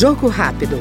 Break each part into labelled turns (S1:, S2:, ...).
S1: Jogo rápido.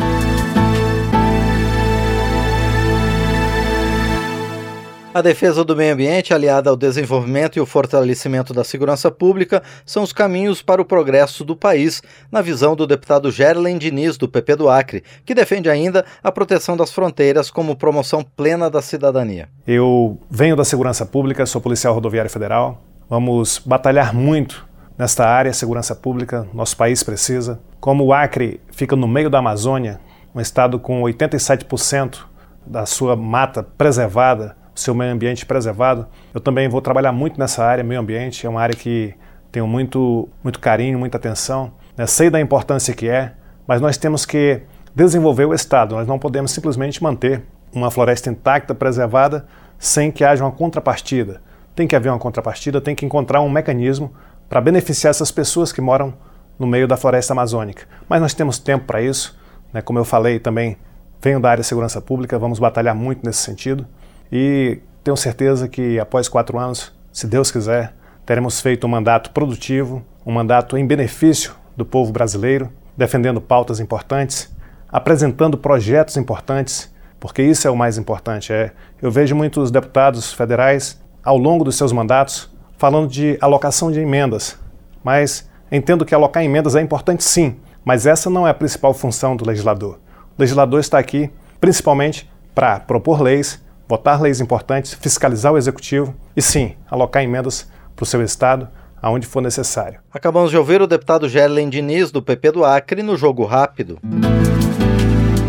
S2: A defesa do meio ambiente, aliada ao desenvolvimento e o fortalecimento da segurança pública, são os caminhos para o progresso do país, na visão do deputado Gerlen Diniz, do PP do Acre, que defende ainda a proteção das fronteiras como promoção plena da cidadania.
S3: Eu venho da segurança pública, sou policial rodoviário federal. Vamos batalhar muito nesta área, segurança pública, nosso país precisa. Como o Acre fica no meio da Amazônia, um estado com 87% da sua mata preservada, seu meio ambiente preservado. Eu também vou trabalhar muito nessa área, meio ambiente, é uma área que tenho muito, muito carinho, muita atenção. Né? Sei da importância que é, mas nós temos que desenvolver o Estado. Nós não podemos simplesmente manter uma floresta intacta, preservada, sem que haja uma contrapartida. Tem que haver uma contrapartida, tem que encontrar um mecanismo para beneficiar essas pessoas que moram no meio da floresta amazônica. Mas nós temos tempo para isso. Né? Como eu falei também, venho da área de segurança pública, vamos batalhar muito nesse sentido. E tenho certeza que após quatro anos, se Deus quiser, teremos feito um mandato produtivo, um mandato em benefício do povo brasileiro, defendendo pautas importantes, apresentando projetos importantes, porque isso é o mais importante. É, eu vejo muitos deputados federais ao longo dos seus mandatos falando de alocação de emendas, mas entendo que alocar emendas é importante sim, mas essa não é a principal função do legislador. O legislador está aqui principalmente para propor leis votar leis importantes, fiscalizar o executivo e, sim, alocar emendas para o seu Estado aonde for necessário.
S2: Acabamos de ouvir o deputado Gerlen Diniz, do PP do Acre, no Jogo Rápido.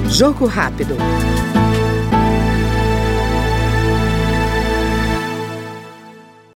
S1: Jogo Rápido.